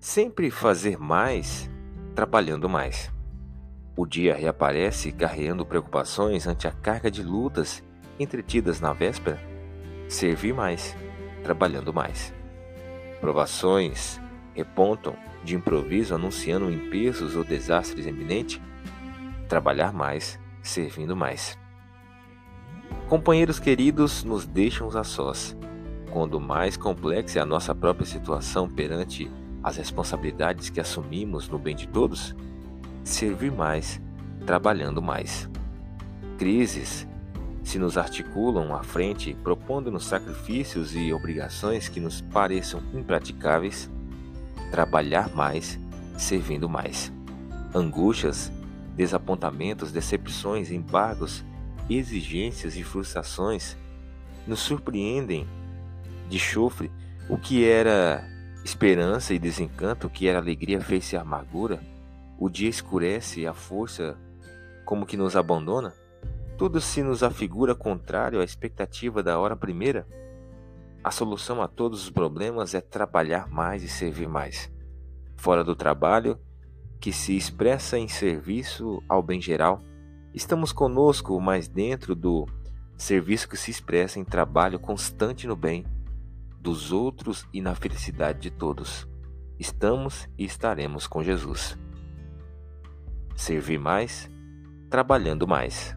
Sempre fazer mais, trabalhando mais. O dia reaparece carregando preocupações ante a carga de lutas entretidas na véspera. Servir mais, trabalhando mais. Provações repontam de improviso anunciando empeços ou desastres iminentes. Trabalhar mais, servindo mais. Companheiros queridos nos deixam a sós. Quando mais complexa é a nossa própria situação perante as responsabilidades que assumimos no bem de todos, servir mais, trabalhando mais. Crises se nos articulam à frente, propondo-nos sacrifícios e obrigações que nos pareçam impraticáveis, trabalhar mais, servindo mais. Angústias, desapontamentos, decepções, embargos, exigências e frustrações nos surpreendem de chofre o que era esperança e desencanto, que era alegria, fez-se amargura. O dia escurece a força como que nos abandona. Tudo se nos afigura contrário à expectativa da hora primeira. A solução a todos os problemas é trabalhar mais e servir mais. Fora do trabalho, que se expressa em serviço ao bem geral, estamos conosco, mas dentro do serviço que se expressa em trabalho constante no bem dos outros e na felicidade de todos. Estamos e estaremos com Jesus. Servir mais, trabalhando mais.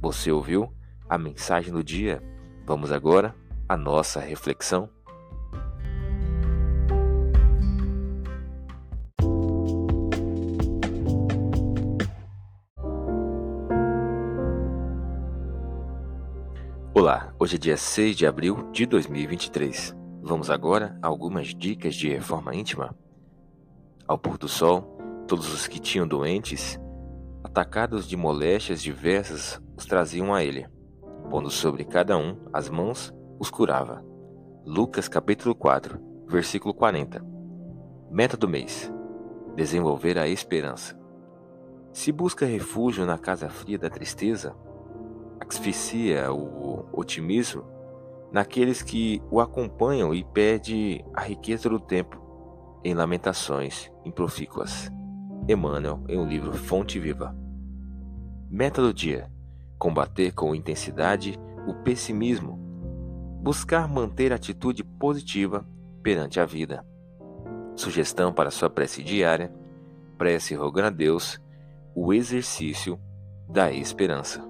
Você ouviu a mensagem do dia? Vamos agora à nossa reflexão. Olá, hoje é dia 6 de abril de 2023. Vamos agora a algumas dicas de reforma íntima. Ao pôr do sol, todos os que tinham doentes, atacados de moléstias diversas, os traziam a ele. Pondo sobre cada um as mãos, os curava. Lucas capítulo 4, versículo 40. Meta do mês: desenvolver a esperança. Se busca refúgio na casa fria da tristeza, asfixia o otimismo naqueles que o acompanham e perde a riqueza do tempo em lamentações improfícuas. Emmanuel, em um livro Fonte Viva. Meta do dia: combater com intensidade o pessimismo, buscar manter atitude positiva perante a vida. Sugestão para sua prece diária: prece rogando a Deus o exercício da esperança.